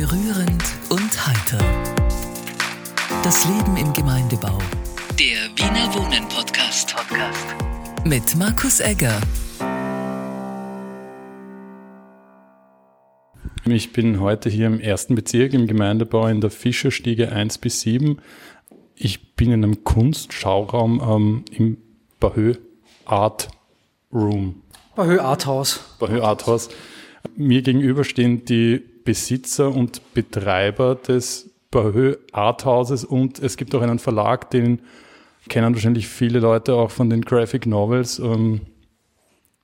Berührend und heiter. Das Leben im Gemeindebau. Der Wiener Wohnen Podcast. Podcast. Mit Markus Egger. Ich bin heute hier im ersten Bezirk im Gemeindebau in der Fischerstiege 1 bis 7. Ich bin in einem Kunstschauraum ähm, im Bahö Art Room. Bahö Art House. Bahö Art House. Mir gegenüber stehen die Besitzer und Betreiber des Bahö Arthauses und es gibt auch einen Verlag, den kennen wahrscheinlich viele Leute auch von den Graphic Novels. Ähm,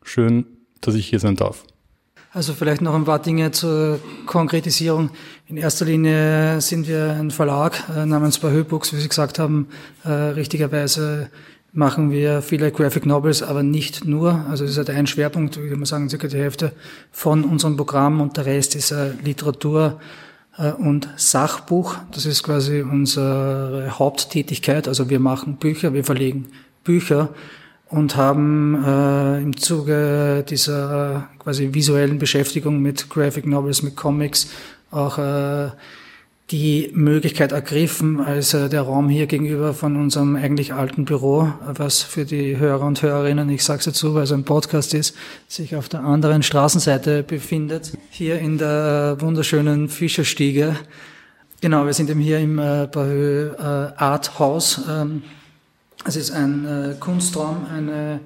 schön, dass ich hier sein darf. Also vielleicht noch ein paar Dinge zur Konkretisierung. In erster Linie sind wir ein Verlag äh, namens Bahö Books, wie Sie gesagt haben, äh, richtigerweise machen wir viele Graphic Novels, aber nicht nur. Also das ist halt ein Schwerpunkt, wie man sagen, circa die Hälfte von unserem Programm und der Rest ist äh, Literatur äh, und Sachbuch. Das ist quasi unsere Haupttätigkeit. Also wir machen Bücher, wir verlegen Bücher und haben äh, im Zuge dieser quasi visuellen Beschäftigung mit Graphic Novels, mit Comics auch äh, die Möglichkeit ergriffen, als äh, der Raum hier gegenüber von unserem eigentlich alten Büro, was für die Hörer und Hörerinnen, ich sage es dazu, weil es ein Podcast ist, sich auf der anderen Straßenseite befindet, hier in der wunderschönen Fischerstiege. Genau, wir sind eben hier im äh, Bahö äh, Art House. Ähm, es ist ein äh, Kunstraum, eine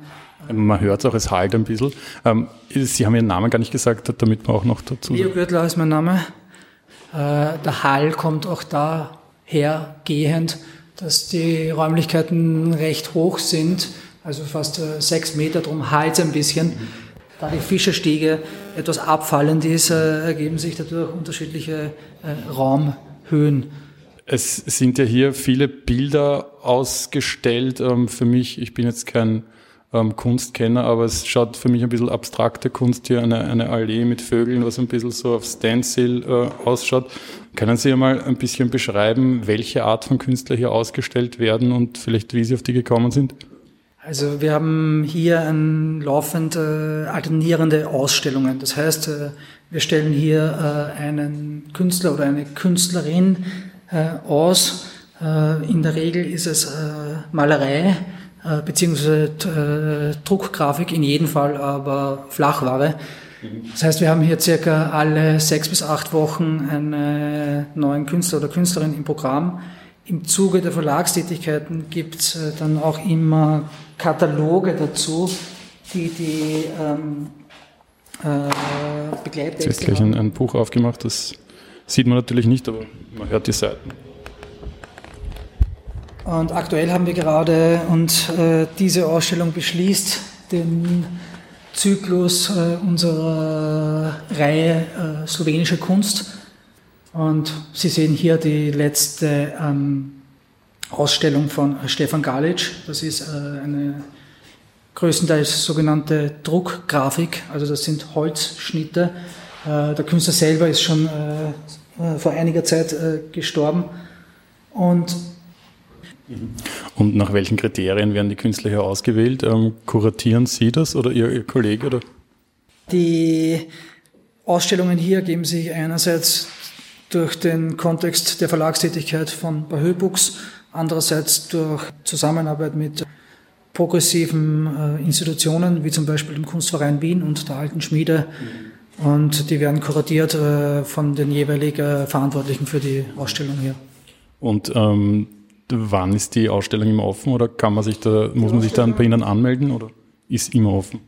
man hört es auch, es halt ein bisschen. Ähm, Sie haben Ihren Namen gar nicht gesagt, damit man auch noch dazu... Leo Gürtler ist mein Name. Äh, der Hall kommt auch daher gehend, dass die Räumlichkeiten recht hoch sind, also fast äh, sechs Meter, drum halt ein bisschen. Da die Fischerstiege etwas abfallend ist, äh, ergeben sich dadurch unterschiedliche Raumhöhen. Es sind ja hier viele Bilder ausgestellt. Ähm, für mich, ich bin jetzt kein ähm, Kunstkenner, aber es schaut für mich ein bisschen abstrakte Kunst hier, eine, eine Allee mit Vögeln, was ein bisschen so auf Stencil äh, ausschaut. Können Sie mal ein bisschen beschreiben, welche Art von Künstler hier ausgestellt werden und vielleicht wie Sie auf die gekommen sind? Also wir haben hier ein laufend äh, alternierende Ausstellungen. Das heißt, äh, wir stellen hier äh, einen Künstler oder eine Künstlerin äh, aus. Äh, in der Regel ist es äh, Malerei, äh, beziehungsweise äh, Druckgrafik in jedem Fall, aber Flachware. Das heißt, wir haben hier circa alle sechs bis acht Wochen einen neuen Künstler oder Künstlerin im Programm. Im Zuge der Verlagstätigkeiten gibt es äh, dann auch immer Kataloge dazu, die die ähm, äh, Begleittexte Jetzt gleich ein, ein Buch aufgemacht, das sieht man natürlich nicht, aber man hört die Seiten. Und aktuell haben wir gerade, und äh, diese Ausstellung beschließt den Zyklus äh, unserer Reihe äh, Slowenische Kunst. Und Sie sehen hier die letzte ähm, Ausstellung von Stefan Galic. Das ist äh, eine größtenteils sogenannte Druckgrafik, also das sind Holzschnitte. Äh, der Künstler selber ist schon äh, vor einiger Zeit gestorben. Und und nach welchen Kriterien werden die Künstler hier ausgewählt? Ähm, kuratieren Sie das oder Ihr, Ihr Kollege? Oder? Die Ausstellungen hier geben sich einerseits durch den Kontext der Verlagstätigkeit von Bahö Books, andererseits durch Zusammenarbeit mit progressiven äh, Institutionen, wie zum Beispiel dem Kunstverein Wien und der Alten Schmiede. Und die werden kuratiert äh, von den jeweiligen Verantwortlichen für die Ausstellung hier. Und ähm, wann ist die Ausstellung immer offen oder kann man sich da, muss man sich dann bei Ihnen anmelden oder ist immer offen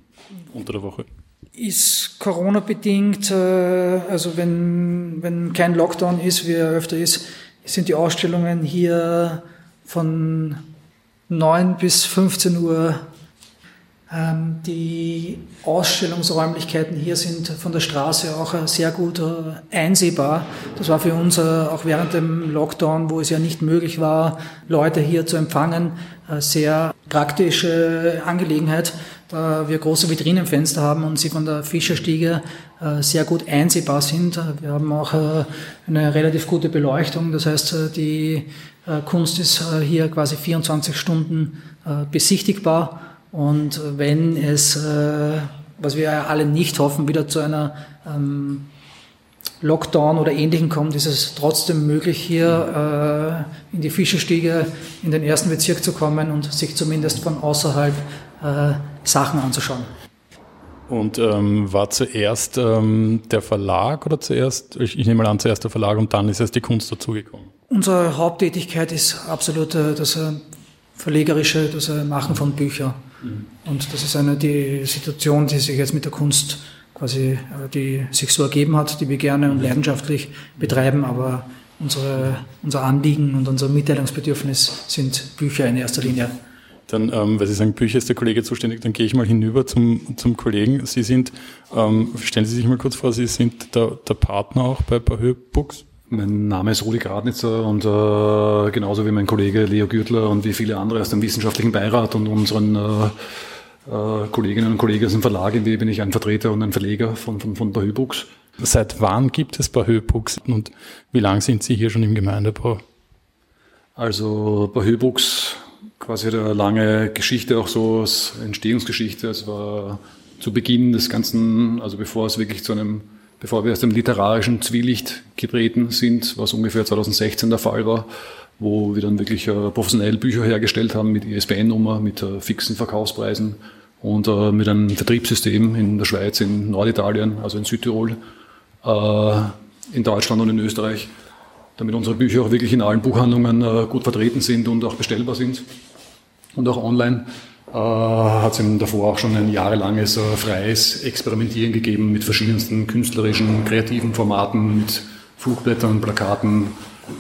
unter der Woche? Ist Corona-bedingt, äh, also wenn, wenn kein Lockdown ist, wie er öfter ist, sind die Ausstellungen hier von 9 bis 15 Uhr die Ausstellungsräumlichkeiten hier sind von der Straße auch äh, sehr gut äh, einsehbar. Das war für uns äh, auch während dem Lockdown, wo es ja nicht möglich war, Leute hier zu empfangen, sehr praktische Angelegenheit, da wir große Vitrinenfenster haben und sie von der Fischerstiege sehr gut einsehbar sind. Wir haben auch eine relativ gute Beleuchtung, das heißt, die Kunst ist hier quasi 24 Stunden besichtigbar und wenn es, äh, was wir alle nicht hoffen, wieder zu einer ähm, Lockdown oder Ähnlichem kommt, ist es trotzdem möglich, hier äh, in die Fischerstiege in den ersten Bezirk zu kommen und sich zumindest von außerhalb äh, Sachen anzuschauen. Und ähm, war zuerst ähm, der Verlag oder zuerst, ich, ich, nehme mal an, zuerst der Verlag und dann ist erst die Kunst dazugekommen? Unsere Haupttätigkeit ist absolut äh, das äh, Verlegerische, das äh, Machen von Büchern. Mhm. Und das ist eine die Situation, die sich jetzt mit der Kunst quasi, äh, die sich so ergeben hat, die wir gerne und leidenschaftlich betreiben, aber unsere, unser Anliegen und unser Mitteilungsbedürfnis sind Bücher in erster Linie. Dann, ähm, weil Sie sagen, Bücher ist der Kollege zuständig, dann gehe ich mal hinüber zum, zum Kollegen. Sie sind, ähm, stellen Sie sich mal kurz vor, Sie sind der, der Partner auch bei Bahö Books. Mein Name ist Rudi Gradnitzer und äh, genauso wie mein Kollege Leo Gürtler und wie viele andere aus dem wissenschaftlichen Beirat und unseren äh, äh, Kolleginnen und Kollegen aus dem Verlag, in dem bin ich ein Vertreter und ein Verleger von, von, von Bahö Books. Seit wann gibt es Bahö Books und wie lange sind Sie hier schon im Gemeindebau? Also Bahö Books quasi eine lange Geschichte, auch so als Entstehungsgeschichte. Es war zu Beginn des Ganzen, also bevor es wirklich zu einem, bevor wir aus dem literarischen Zwielicht getreten sind, was ungefähr 2016 der Fall war, wo wir dann wirklich äh, professionell Bücher hergestellt haben mit ISBN-Nummer, mit äh, fixen Verkaufspreisen und äh, mit einem Vertriebssystem in der Schweiz, in Norditalien, also in Südtirol, in Deutschland und in Österreich, damit unsere Bücher auch wirklich in allen Buchhandlungen gut vertreten sind und auch bestellbar sind und auch online. Äh, hat es davor auch schon ein jahrelanges äh, freies Experimentieren gegeben mit verschiedensten künstlerischen, kreativen Formaten, mit Flugblättern, Plakaten,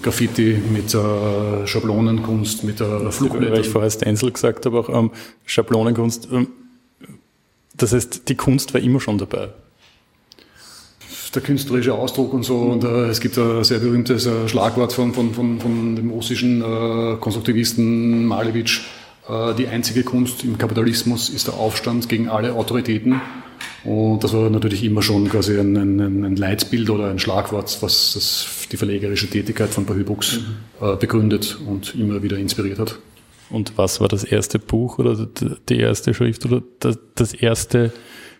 Graffiti, mit äh, Schablonenkunst, mit äh, Flugblättern. Weil ich vorher Stencil gesagt habe, auch ähm, Schablonenkunst. Ähm, das heißt, die Kunst war immer schon dabei der künstlerische Ausdruck und so. Und äh, es gibt ein sehr berühmtes äh, Schlagwort von, von, von, von dem russischen äh, Konstruktivisten Malevich, äh, die einzige Kunst im Kapitalismus ist der Aufstand gegen alle Autoritäten. Und das war natürlich immer schon quasi ein, ein, ein Leitbild oder ein Schlagwort, was das, die verlegerische Tätigkeit von Bahübux mhm. äh, begründet und immer wieder inspiriert hat. Und was war das erste Buch oder die erste Schrift oder das erste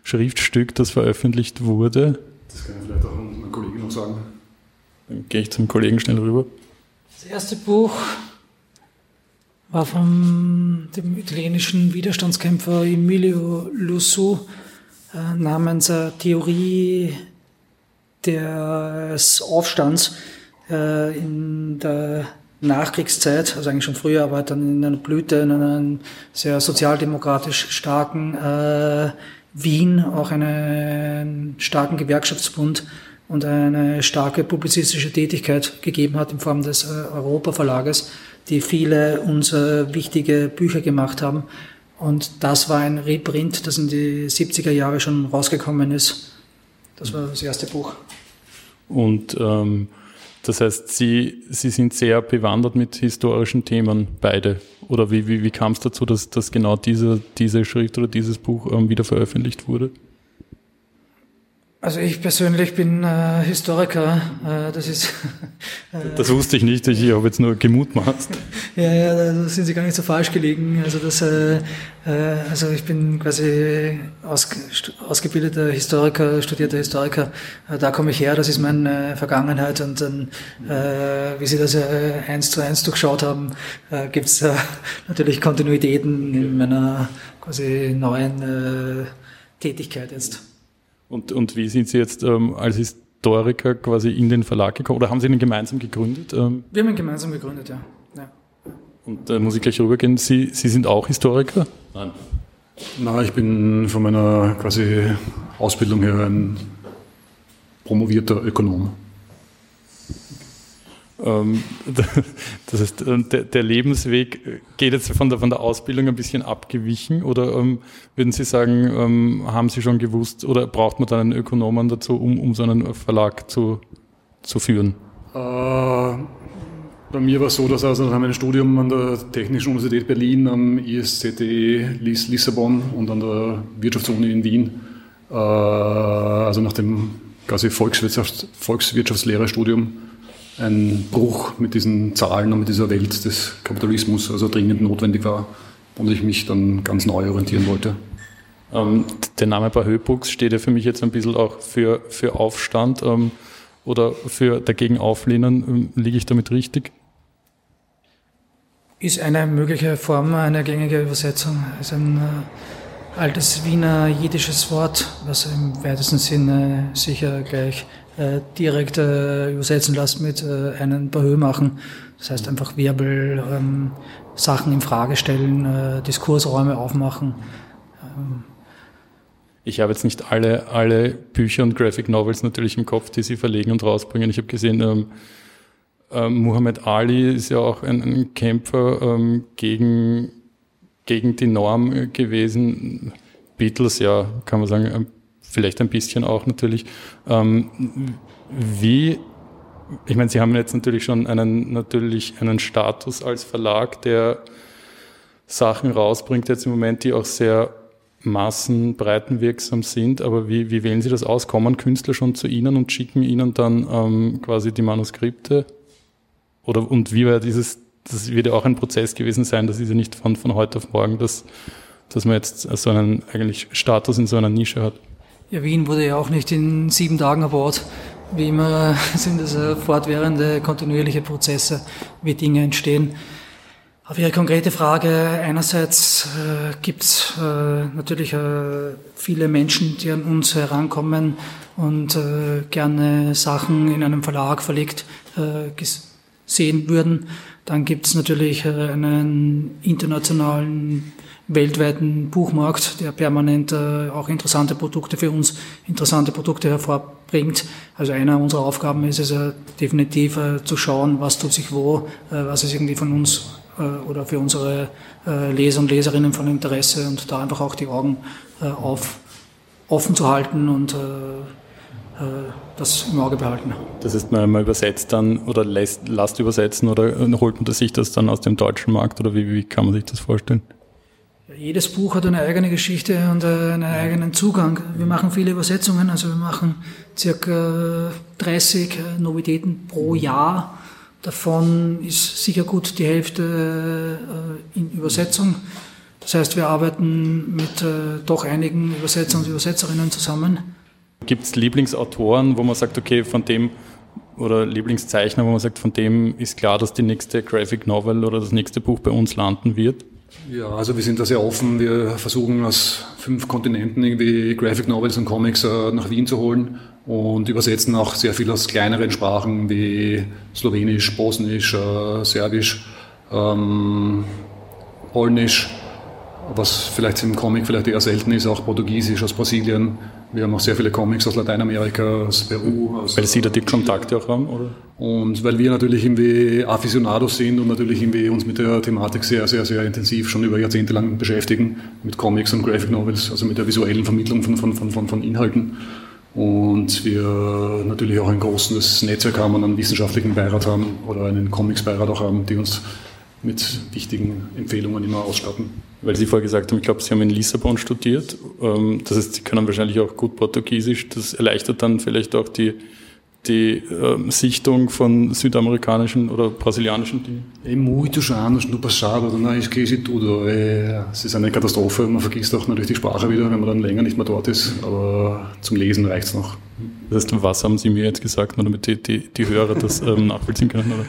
Schriftstück, das veröffentlicht wurde? Das kann ich vielleicht auch meinem Kollegen noch sagen. Dann gehe ich zum Kollegen schnell rüber. Das erste Buch war von dem italienischen Widerstandskämpfer Emilio Lusso äh, namens äh, Theorie des Aufstands äh, in der Nachkriegszeit, also eigentlich schon früher, aber dann in einer Blüte, in einem sehr sozialdemokratisch starken äh, Wien, auch einen starken Gewerkschaftsbund und eine starke publizistische Tätigkeit gegeben hat in Form des äh, Europa-Verlages die viele unserer wichtige Bücher gemacht haben. Und das war ein Reprint, das in die 70er Jahre schon rausgekommen ist. Das war das erste Buch. Und ähm, das heißt, Sie, Sie sind sehr bewandert mit historischen Themen, beide. Oder wie, wie, wie kam es dazu, dass, dass genau diese, diese Schrift oder dieses Buch ähm, wieder veröffentlicht wurde? Also ich persönlich bin äh, Historiker. Äh, das ist. Äh, das wusste ich nicht. Ich habe jetzt nur gemutmaßt. ja, ja, da sind Sie gar nicht so falsch gelegen. Also das, äh, äh, also ich bin quasi aus, ausgebildeter Historiker, studierter Historiker. Äh, da komme ich her. Das ist meine Vergangenheit. Und dann, äh, wie Sie das ja eins zu eins durchschaut haben, äh, gibt es äh, natürlich Kontinuitäten in meiner quasi neuen äh, Tätigkeit jetzt. Und, und wie sind Sie jetzt ähm, als Historiker quasi in den Verlag gekommen? Oder haben Sie ihn gemeinsam gegründet? Ähm? Wir haben ihn gemeinsam gegründet, ja. ja. Und da äh, muss ich gleich rübergehen. Sie, Sie sind auch Historiker? Nein. Na, ich bin von meiner quasi Ausbildung her ein promovierter Ökonom. Ähm, das heißt, äh, der Lebensweg geht jetzt von der, von der Ausbildung ein bisschen abgewichen oder ähm, würden Sie sagen, ähm, haben Sie schon gewusst oder braucht man dann einen Ökonomen dazu, um, um so einen Verlag zu, zu führen? Äh, bei mir war es so, dass also nach meinem Studium an der Technischen Universität Berlin, am ISCTE Lissabon und an der Wirtschaftsuni in Wien, äh, also nach dem quasi Volkswirtschafts Volkswirtschaftslehrerstudium, ein Bruch mit diesen Zahlen und mit dieser Welt des Kapitalismus also dringend notwendig war und ich mich dann ganz neu orientieren wollte. Ähm, der Name bei Höhbuchs steht ja für mich jetzt ein bisschen auch für, für Aufstand. Ähm, oder für dagegen auflehnen. Ähm, liege ich damit richtig? Ist eine mögliche Form, eine gängige Übersetzung. Ist ein äh, altes Wiener jiddisches Wort, was im weitesten Sinne sicher gleich äh, direkt äh, übersetzen lässt mit äh, einen Behö machen. Das heißt einfach Wirbel, ähm, Sachen in Frage stellen, äh, Diskursräume aufmachen. Ähm, ich habe jetzt nicht alle, alle Bücher und Graphic Novels natürlich im Kopf, die sie verlegen und rausbringen. Ich habe gesehen, ähm, äh, Muhammad Ali ist ja auch ein, ein Kämpfer ähm, gegen, gegen die Norm gewesen. Beatles, ja, kann man sagen, ähm, vielleicht ein bisschen auch natürlich. Ähm, wie, ich meine, Sie haben jetzt natürlich schon einen, natürlich einen Status als Verlag, der Sachen rausbringt jetzt im Moment, die auch sehr massenbreitenwirksam sind, aber wie, wie wählen Sie das aus? Kommen Künstler schon zu Ihnen und schicken Ihnen dann ähm, quasi die Manuskripte? Oder und wie war dieses, das wird ja auch ein Prozess gewesen sein, das ist ja nicht von, von heute auf morgen, dass, dass man jetzt so einen eigentlich Status in so einer Nische hat. Ja, Wien wurde ja auch nicht in sieben Tagen erbaut. Wie immer sind es äh, fortwährende, kontinuierliche Prozesse, wie Dinge entstehen. Auf Ihre konkrete Frage, einerseits äh, gibt es äh, natürlich äh, viele Menschen, die an uns herankommen und äh, gerne Sachen in einem Verlag verlegt äh, sehen würden. Dann gibt es natürlich äh, einen internationalen, weltweiten Buchmarkt, der permanent auch interessante Produkte für uns, interessante Produkte hervorbringt. Also einer unserer Aufgaben ist es definitiv zu schauen, was tut sich wo, was ist irgendwie von uns äh, oder für unsere äh, Leser und Leserinnen von Interesse und da einfach auch die Augen äh, auf, offen zu halten und das im Auge behalten. Das heißt, man übersetzt dann oder lässt, lasst übersetzen oder holt man sich das dann aus dem deutschen Markt oder wie, wie kann man sich das vorstellen? Jedes Buch hat eine eigene Geschichte und einen eigenen Zugang. Wir machen viele Übersetzungen, also wir machen circa 30 Novitäten pro Jahr Davon ist sicher gut die Hälfte äh, in Übersetzung. Das heißt, wir arbeiten mit äh, doch einigen Übersetzern und Übersetzerinnen zusammen. Gibt es Lieblingsautoren, wo man sagt, okay, von dem oder Lieblingszeichner, wo man sagt, von dem ist klar, dass die nächste Graphic Novel oder das nächste Buch bei uns landen wird? Ja, also wir sind da sehr offen. Wir versuchen aus fünf Kontinenten irgendwie Graphic Novels und Comics äh, nach Wien zu holen und übersetzen auch sehr viel aus kleineren Sprachen wie Slowenisch, Bosnisch, äh, Serbisch, ähm, Polnisch, was vielleicht im Comic vielleicht eher selten ist, auch Portugiesisch aus Brasilien. Wir haben auch sehr viele Comics aus Lateinamerika, aus Peru. Aus weil Sie da die Kontakte auch haben, oder? Und weil wir natürlich irgendwie Aficionados sind und natürlich irgendwie uns mit der Thematik sehr, sehr, sehr intensiv schon über Jahrzehnte lang beschäftigen, mit Comics und Graphic Novels, also mit der visuellen Vermittlung von, von, von, von Inhalten. Und wir natürlich auch ein großes Netzwerk haben und einen wissenschaftlichen Beirat haben oder einen Comics-Beirat auch haben, die uns mit wichtigen Empfehlungen immer ausstatten. Weil Sie vorher gesagt haben, ich glaube, Sie haben in Lissabon studiert. Ähm, das heißt, Sie können wahrscheinlich auch gut Portugiesisch. Das erleichtert dann vielleicht auch die die ähm, Sichtung von südamerikanischen oder brasilianischen Dingen? É muito já anos no passado, dann esqueci tudo. Es ist eine Katastrophe, man vergisst auch natürlich die Sprache wieder, wenn man dann länger nicht mehr dort ist, aber zum Lesen reicht es noch. Das heißt, was haben Sie mir jetzt gesagt, nur damit die, die, die Hörer das ähm, nachvollziehen können? Oder?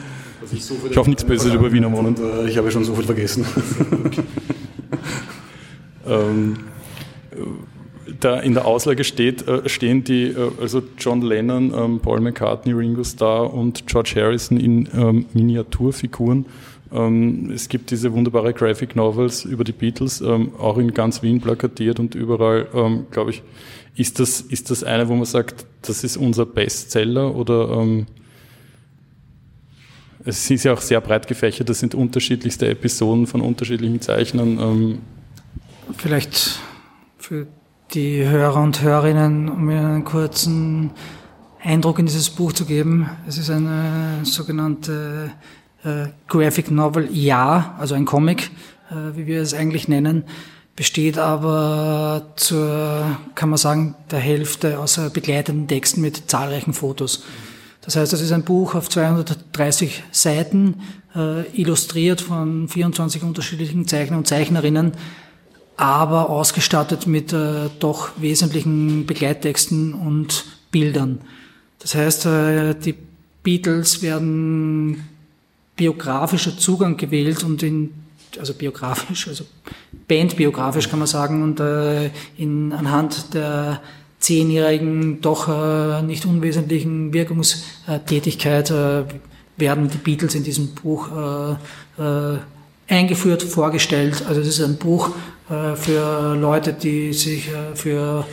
Ich, so ich hoffe nichts Böses über Wiener wohnen. Äh, ich habe schon so viel vergessen. ähm, da in der Auslage steht, äh, stehen die, äh, also John Lennon, ähm, Paul McCartney, Ringo Starr und George Harrison in ähm, Miniaturfiguren. Ähm, es gibt diese wunderbare Graphic Novels über die Beatles, auch in ganz Wien plakatiert und überall, glaube ich. Ist das, ist das eine, wo man sagt, das ist unser Bestseller oder es ist ja auch sehr breit gefächert, das sind unterschiedlichste Episoden von unterschiedlichen Zeichnern. Vielleicht für die Hörer und Hörerinnen, um Ihnen einen kurzen Eindruck in dieses Buch zu geben. Es ist eine sogenannte äh, Graphic Novel, ja, also ein Comic, äh, wie wir es eigentlich nennen, besteht aber zur, kann man sagen, der Hälfte aus begleitenden Texten mit zahlreichen Fotos. Das heißt, es ist ein Buch auf 230 Seiten, äh, illustriert von 24 unterschiedlichen Zeichnern und Zeichnerinnen, aber ausgestattet mit äh, doch wesentlichen Begleittexten und Bildern. Das heißt, äh, die Beatles werden biografischer Zugang gewählt und in, also biografisch, also bandbiografisch kann man sagen, und äh, in, anhand der zehnjährigen, doch äh, nicht unwesentlichen Wirkungstätigkeit äh, werden die Beatles in diesem Buch äh, äh, eingeführt, vorgestellt. Also es ist ein Buch äh, für Leute, die sich äh, für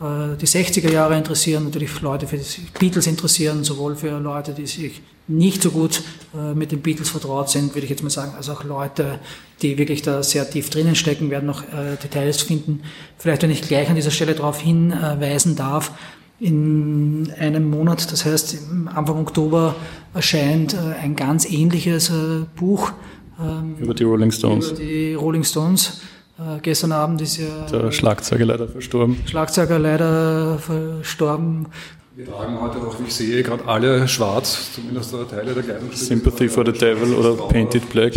die 60er Jahre interessieren, natürlich Leute für die Beatles interessieren, sowohl für Leute, die sich nicht so gut äh, mit den Beatles vertraut sind, würde ich jetzt mal sagen, als auch Leute, die wirklich da sehr tief drinnen stecken, werden noch äh, Details finden. Vielleicht, wenn ich gleich an dieser Stelle darauf hinweisen darf, in einem Monat, das heißt Anfang Oktober, erscheint ein ganz ähnliches Buch. Ähm, über die Rolling Stones. Über die Rolling Stones äh, gestern Abend ist ja. Der Schlagzeuger leider verstorben. Schlagzeuger leider verstorben. Wir tragen heute auch, wie ich sehe, gerade alle schwarz, zumindest Teile der Kleidung. Sympathy for the Devil oder Painted Black.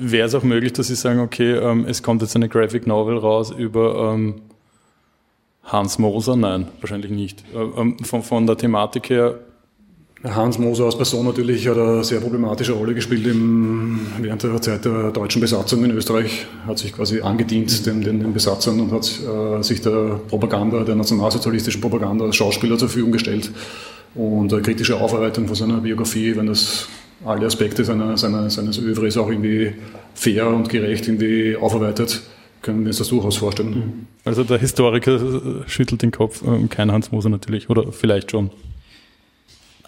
Wäre es auch möglich, dass Sie sagen, okay, ähm, es kommt jetzt eine Graphic Novel raus über ähm, Hans Moser? Nein, wahrscheinlich nicht. Äh, ähm, von, von der Thematik her Hans Moser als Person natürlich hat eine sehr problematische Rolle gespielt im, während der Zeit der deutschen Besatzung in Österreich, hat sich quasi angedient den, den, den Besatzern und hat äh, sich der Propaganda, der nationalsozialistischen Propaganda als Schauspieler zur Verfügung gestellt. Und eine kritische Aufarbeitung von seiner Biografie, wenn das alle Aspekte seiner, seiner, seines Övres auch irgendwie fair und gerecht irgendwie aufarbeitet, können wir uns das durchaus vorstellen. Also der Historiker schüttelt den Kopf, ähm, kein Hans Moser natürlich, oder vielleicht schon.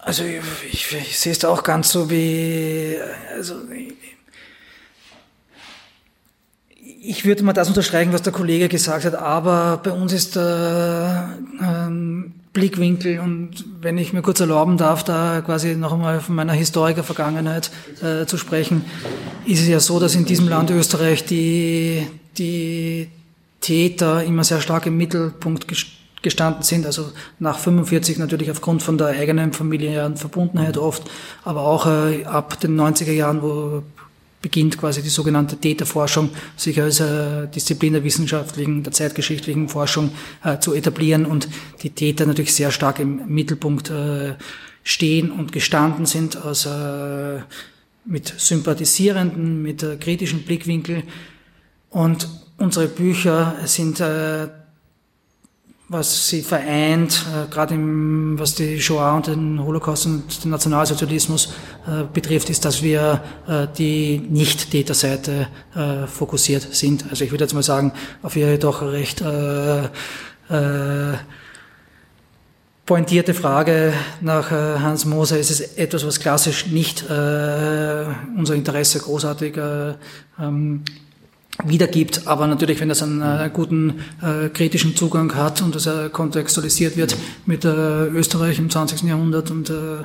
Also ich, ich, ich sehe es da auch ganz so wie, also ich würde mal das unterstreichen, was der Kollege gesagt hat, aber bei uns ist der ähm, Blickwinkel und wenn ich mir kurz erlauben darf, da quasi noch einmal von meiner Historiker-Vergangenheit äh, zu sprechen, ist es ja so, dass in diesem Land Österreich die, die Täter immer sehr stark im Mittelpunkt gestanden gestanden sind, also nach 45 natürlich aufgrund von der eigenen familiären Verbundenheit oft, aber auch äh, ab den 90er Jahren, wo beginnt quasi die sogenannte Täterforschung, sich als äh, Disziplin der wissenschaftlichen, der zeitgeschichtlichen Forschung äh, zu etablieren und die Täter natürlich sehr stark im Mittelpunkt äh, stehen und gestanden sind, also mit sympathisierenden, mit äh, kritischen Blickwinkel. Und unsere Bücher sind äh, was sie vereint, äh, gerade im, was die Shoah und den Holocaust und den Nationalsozialismus äh, betrifft, ist, dass wir äh, die Nicht-Täterseite fokussiert sind. Also ich würde jetzt mal sagen, auf ihre doch recht äh, äh, pointierte Frage nach Hans Moser ist es etwas, was klassisch nicht äh, unser Interesse großartig äh, ähm, wiedergibt. Aber natürlich, wenn das einen äh, guten äh, kritischen Zugang hat und das äh, kontextualisiert wird mit äh, Österreich im 20. Jahrhundert und äh, äh,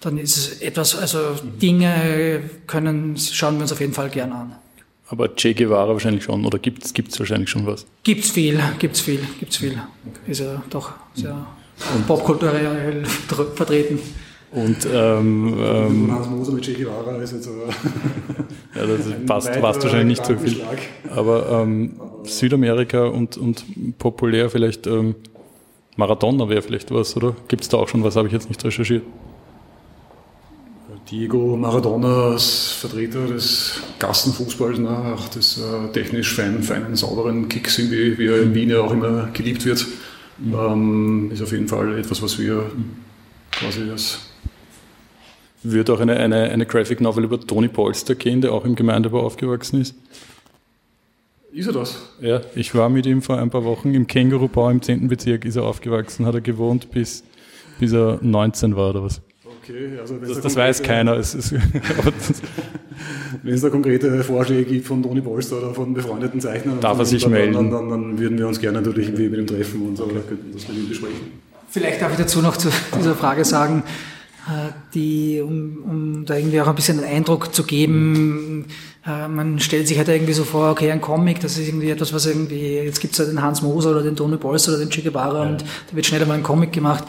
dann ist es etwas, also Dinge können, schauen wir uns auf jeden Fall gern an. Aber Che Guevara wahrscheinlich schon, oder gibt es wahrscheinlich schon was? Gibt's viel, gibt's viel, gibt's viel. Ist ja doch sehr popkulturell vertreten. Und ähm, ähm, Hans Moser mit Che Guevara ist jetzt aber ja, das passt, passt wahrscheinlich nicht so viel. Aber ähm, Südamerika und, und populär vielleicht ähm, Maradona wäre vielleicht was, oder? Gibt es da auch schon was, habe ich jetzt nicht recherchiert. Diego Maradona als Vertreter des Gassenfußballs, ne, auch des äh, technisch feinen, feinen, sauberen Kicks, wie, wie er in Wien ja auch immer geliebt wird, mhm. ähm, ist auf jeden Fall etwas, was wir quasi als würde auch eine, eine, eine Graphic Novel über Tony Polster gehen, der auch im Gemeindebau aufgewachsen ist. Ist er das? Ja, ich war mit ihm vor ein paar Wochen im Kängurubau im 10. Bezirk, ist er aufgewachsen, hat er gewohnt, bis, bis er 19 war oder was. Okay, also das, das weiß keiner. Es ist, wenn es da konkrete Vorschläge gibt von Toni Polster oder von befreundeten Zeichnern, darf er sich dann, melden. Dann, dann, dann, würden wir uns gerne natürlich irgendwie mit ihm treffen und so, okay. könnten das mit ihm besprechen. Vielleicht darf ich dazu noch zu dieser Frage sagen, die, um, um da irgendwie auch ein bisschen einen Eindruck zu geben, äh, man stellt sich halt irgendwie so vor, okay, ein Comic, das ist irgendwie etwas, was irgendwie, jetzt gibt's ja den Hans Moser oder den Tony Bolster oder den Che Guevara ja. und da wird schnell einmal ein Comic gemacht.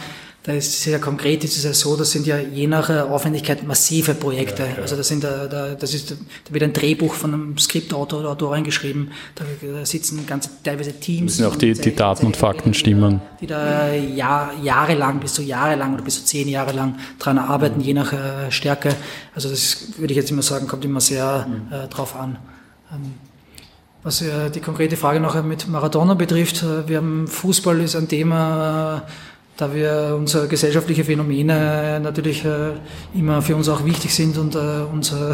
Da ist sehr konkret, ist es ja so, das sind ja je nach Aufwendigkeit massive Projekte. Ja, also das sind da, da, das ist, da wird ein Drehbuch von einem Skriptautor oder Autorin geschrieben, da, da sitzen ganze teilweise Teams. Müssen auch die, die Daten und Fakten stimmen. Die da Jahr, jahrelang, bis zu jahrelang oder bis zu zehn Jahre lang dran arbeiten, je nach äh, Stärke. Also das würde ich jetzt immer sagen, kommt immer sehr äh, drauf an. Ähm, was äh, die konkrete Frage noch mit Maradona betrifft, äh, wir haben Fußball ist ein Thema, äh, da wir unsere gesellschaftliche Phänomene natürlich äh, immer für uns auch wichtig sind und äh, uns äh,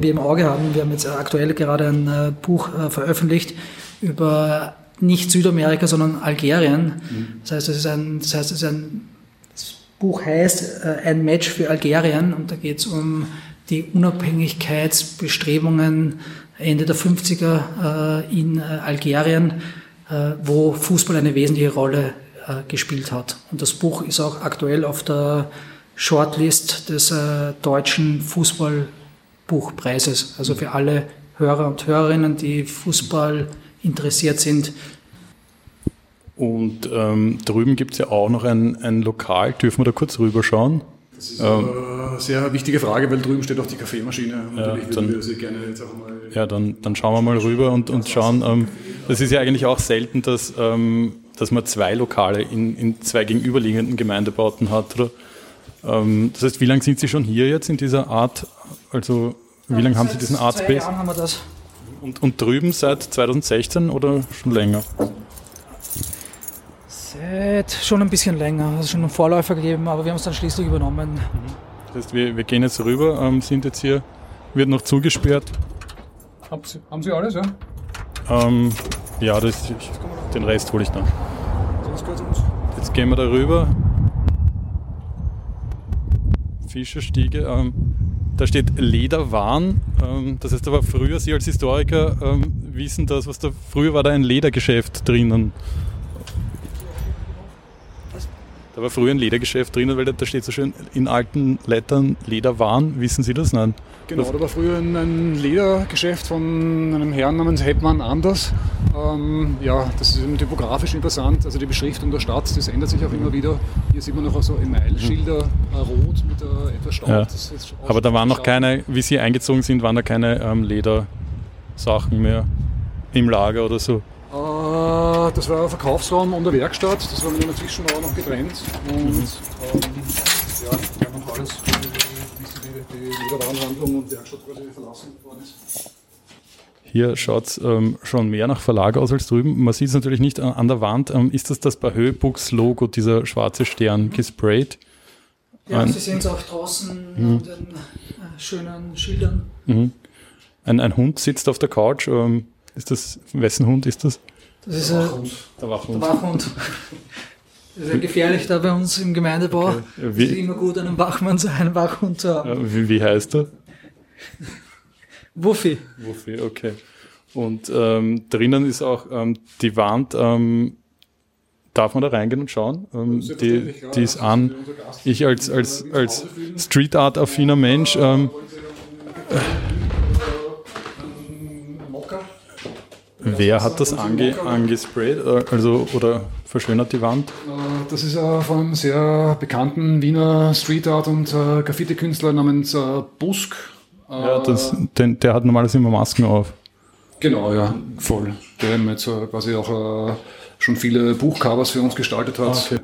wir im Auge haben. Wir haben jetzt aktuell gerade ein Buch veröffentlicht über nicht Südamerika, sondern Algerien. Mhm. Das heißt, es ist ein, das heißt, es ist ein, das Buch heißt ein Match für Algerien und da geht es um die Unabhängigkeitsbestrebungen Ende der 50er in Algerien, wo Fußball eine wesentliche Rolle äh, gespielt hat. Und das Buch ist auch aktuell auf der Shortlist des äh, deutschen Fußballbuchpreises. Also für alle Hörer und Hörerinnen, die Fußball interessiert sind. Und ähm, drüben gibt es ja auch noch ein, ein Lokal. Dürfen wir da kurz rüberschauen? Das ist ähm, eine sehr wichtige Frage, weil drüben steht auch die Kaffeemaschine. Ja, dann, ja, dann, dann schauen wir mal rüber und, und schauen. Ähm, das ist ja eigentlich auch selten, dass ähm, dass man zwei Lokale in, in zwei gegenüberliegenden Gemeindebauten hat. Oder? Ähm, das heißt, wie lange sind Sie schon hier jetzt in dieser Art? Also wie lange haben Sie diesen Art Space? Jahren haben wir das. Und, und drüben seit 2016 oder schon länger? Seit schon ein bisschen länger. Es also schon einen Vorläufer gegeben, aber wir haben es dann schließlich übernommen. Das heißt, wir, wir gehen jetzt rüber, ähm, sind jetzt hier, wird noch zugesperrt. Haben Sie, haben Sie alles, ja? Ähm, ja, das, ich, den Rest hole ich dann. Jetzt gehen wir da rüber. Fischerstiege. Ähm, da steht Lederwaren. Ähm, das heißt, war früher, Sie als Historiker ähm, wissen das, was da früher war da ein Ledergeschäft drinnen. Da war früher ein Ledergeschäft drinnen, weil da, da steht so schön in alten Lettern Lederwaren. Wissen Sie das? Nein. Genau, da war früher ein, Ledergeschäft von einem Herrn namens Hetman Anders. Ähm, ja, das ist typografisch interessant. Also die Beschriftung der Stadt, das ändert sich auch immer wieder. Hier sieht man noch so Emailschilder, äh, rot mit äh, etwas Staub. Ja. Aber da waren noch keine, wie Sie eingezogen sind, waren da keine ähm, Ledersachen mehr im Lager oder so? Das war ein Verkaufsraum und eine Werkstatt, das waren inzwischen auch noch getrennt. Und mhm. ähm, ja, wir haben alles, wie die, die Wiederwarenhandlung und Werkstatt quasi verlassen worden ist. Hier schaut es ähm, schon mehr nach Verlag aus als drüben. Man sieht es natürlich nicht an, an der Wand. Ähm, ist das das Bahö Books Logo, dieser schwarze Stern, gesprayt? Ja, ein, Sie sehen es auch draußen mhm. an den äh, schönen Schildern. Mhm. Ein, ein, Hund sitzt auf der Couch. Ähm, ist das, wessen Hund ist das? Das ist der Wachhund. Der Wachhund. Der Wachhund. Das ist ja gefährlich da bei uns im Gemeindebau. Okay. Es ist immer gut, einen Wachmann, einen Wachhund zu haben. Wie, wie heißt er? Wuffi. Wuffi, okay. Und ähm, drinnen ist auch ähm, die Wand, ähm, darf man da reingehen und schauen? Ähm, die, die ist an. Ich als, als, als Street Art affiner Mensch ähm, äh, Wer hat das ange, angesprayt äh, also, oder verschönert die Wand? Äh, das ist äh, von einem sehr bekannten Wiener Street Art und Graffiti-Künstler namens Busk. Ja, das, den, der hat normalerweise immer Masken auf. Genau, ja, voll. Der jetzt quasi auch schon viele Buchcovers für uns gestaltet hat. Ah, okay.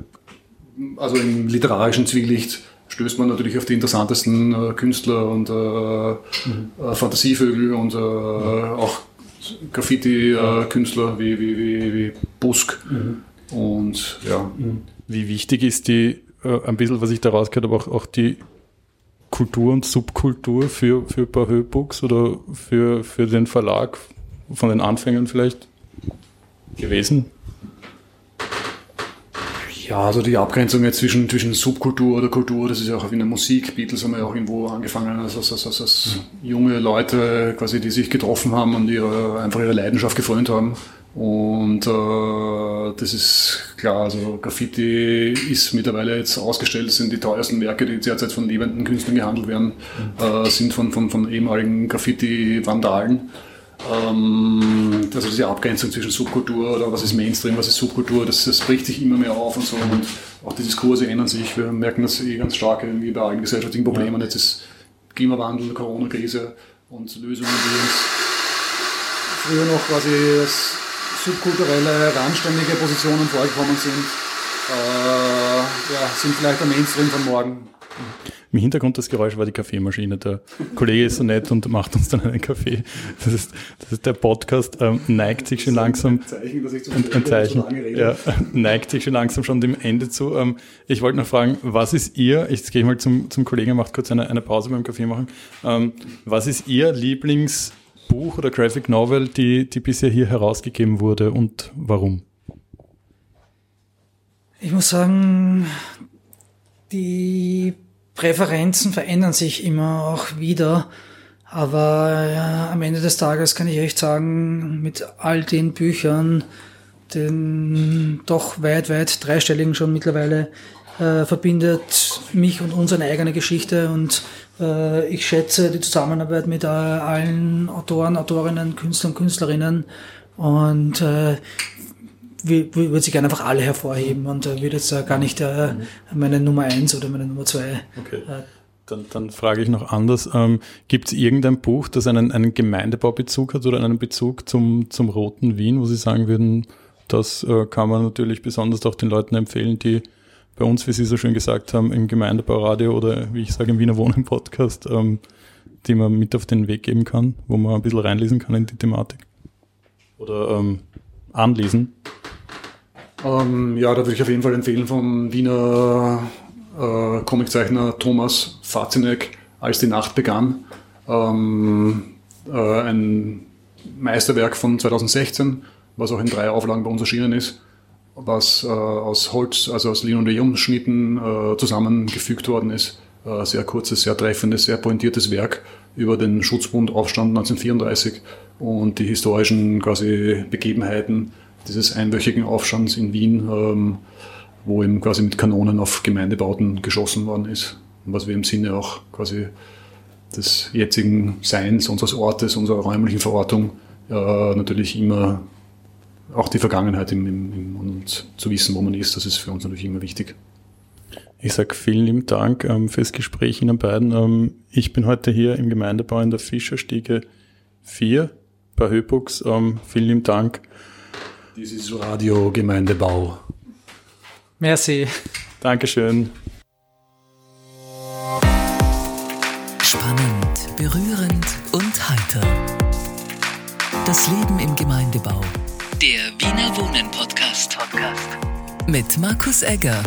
Also im literarischen Zwielicht stößt man natürlich auf die interessantesten Künstler und mhm. Fantasievögel und mhm. auch Graffiti-Künstler wie, wie, wie, wie Busk. Mhm. Und ja. Mhm. Wie wichtig ist die, äh, ein bisschen, was ich da rausgehört habe, auch, auch die Kultur und Subkultur für, für Bahö Books oder für, für den Verlag von den Anfängern vielleicht gewesen? Ja, also die Abgrenzung jetzt zwischen, zwischen Subkultur oder Kultur, das ist ja auch in der Musik. Beatles haben ja auch irgendwo angefangen als, als, als, als junge Leute, quasi, die sich getroffen haben und ihre, einfach ihre Leidenschaft gefreut haben. Und äh, das ist klar, also Graffiti ist mittlerweile jetzt ausgestellt, das sind die teuersten Werke, die derzeit von lebenden Künstlern gehandelt werden, äh, sind von, von, von ehemaligen Graffiti-Vandalen. Ähm, also diese Abgrenzung zwischen Subkultur oder was ist Mainstream, was ist Subkultur, das, das bricht sich immer mehr auf und so. Und auch die Diskurse ändern sich. Wir merken das eh ganz stark irgendwie bei allen gesellschaftlichen Problemen. Jetzt ist Klimawandel, Corona-Krise und Lösungen, die uns früher noch quasi als subkulturelle, randständige Positionen vorgekommen sind, äh, ja, sind vielleicht der Mainstream von morgen. Im Hintergrund das Geräusch war die Kaffeemaschine. Der Kollege ist so nett und macht uns dann einen Kaffee. Das ist, das ist der Podcast, ähm, neigt sich schon langsam. Ein Zeichen, dass ich zu ein, ein Zeichen, ja, neigt sich schon langsam schon dem Ende zu. Ähm, ich wollte noch fragen, was ist Ihr, ich gehe mal zum, zum Kollegen, macht kurz eine, eine Pause beim Kaffee machen. Ähm, was ist Ihr Lieblingsbuch oder Graphic Novel, die, die bisher hier herausgegeben wurde und warum? Ich muss sagen, die Präferenzen verändern sich immer auch wieder. Aber ja, am Ende des Tages kann ich echt sagen, mit all den Büchern, den doch weit, weit dreistelligen schon mittlerweile, äh, verbindet mich und uns eine eigene Geschichte und äh, ich schätze die Zusammenarbeit mit äh, allen Autoren, Autorinnen, Künstlern, Künstlerinnen und äh, würde sich gerne einfach alle hervorheben und äh, würde jetzt äh, gar nicht äh, meine Nummer eins oder meine Nummer zwei. Okay. Äh, dann, dann frage ich noch anders. Ähm, Gibt es irgendein Buch, das einen, einen Gemeindebaubezug hat oder einen Bezug zum, zum Roten Wien, wo Sie sagen würden, das äh, kann man natürlich besonders auch den Leuten empfehlen, die bei uns, wie Sie so schön gesagt haben, im Gemeindebauradio oder wie ich sage im Wiener Wohnen Podcast, ähm, die man mit auf den Weg geben kann, wo man ein bisschen reinlesen kann in die Thematik? Oder ähm, anlesen? Ähm, ja, da würde ich auf jeden Fall empfehlen vom Wiener äh, Comiczeichner Thomas Fazinek, als die Nacht begann. Ähm, äh, ein Meisterwerk von 2016, was auch in drei Auflagen bei uns erschienen ist, was äh, aus Holz, also aus Linoleumschnitten äh, zusammengefügt worden ist. Äh, sehr kurzes, sehr treffendes, sehr pointiertes Werk über den Schutzbund Aufstand 1934 und die historischen quasi Begebenheiten dieses einwöchigen Aufstands in Wien, ähm, wo eben quasi mit Kanonen auf Gemeindebauten geschossen worden ist. Was wir im Sinne auch quasi des jetzigen Seins unseres Ortes, unserer räumlichen Verortung, äh, natürlich immer auch die Vergangenheit im, im, im, und zu wissen, wo man ist, das ist für uns natürlich immer wichtig. Ich sage vielen lieben Dank ähm, fürs Gespräch Ihnen beiden. Ähm, ich bin heute hier im Gemeindebau in der Fischerstiege 4 bei Höbux. Ähm, vielen lieben Dank das ist Radio Gemeindebau. Merci. Dankeschön. Spannend, berührend und heiter. Das Leben im Gemeindebau. Der Wiener Wohnen Podcast. Podcast. Mit Markus Egger.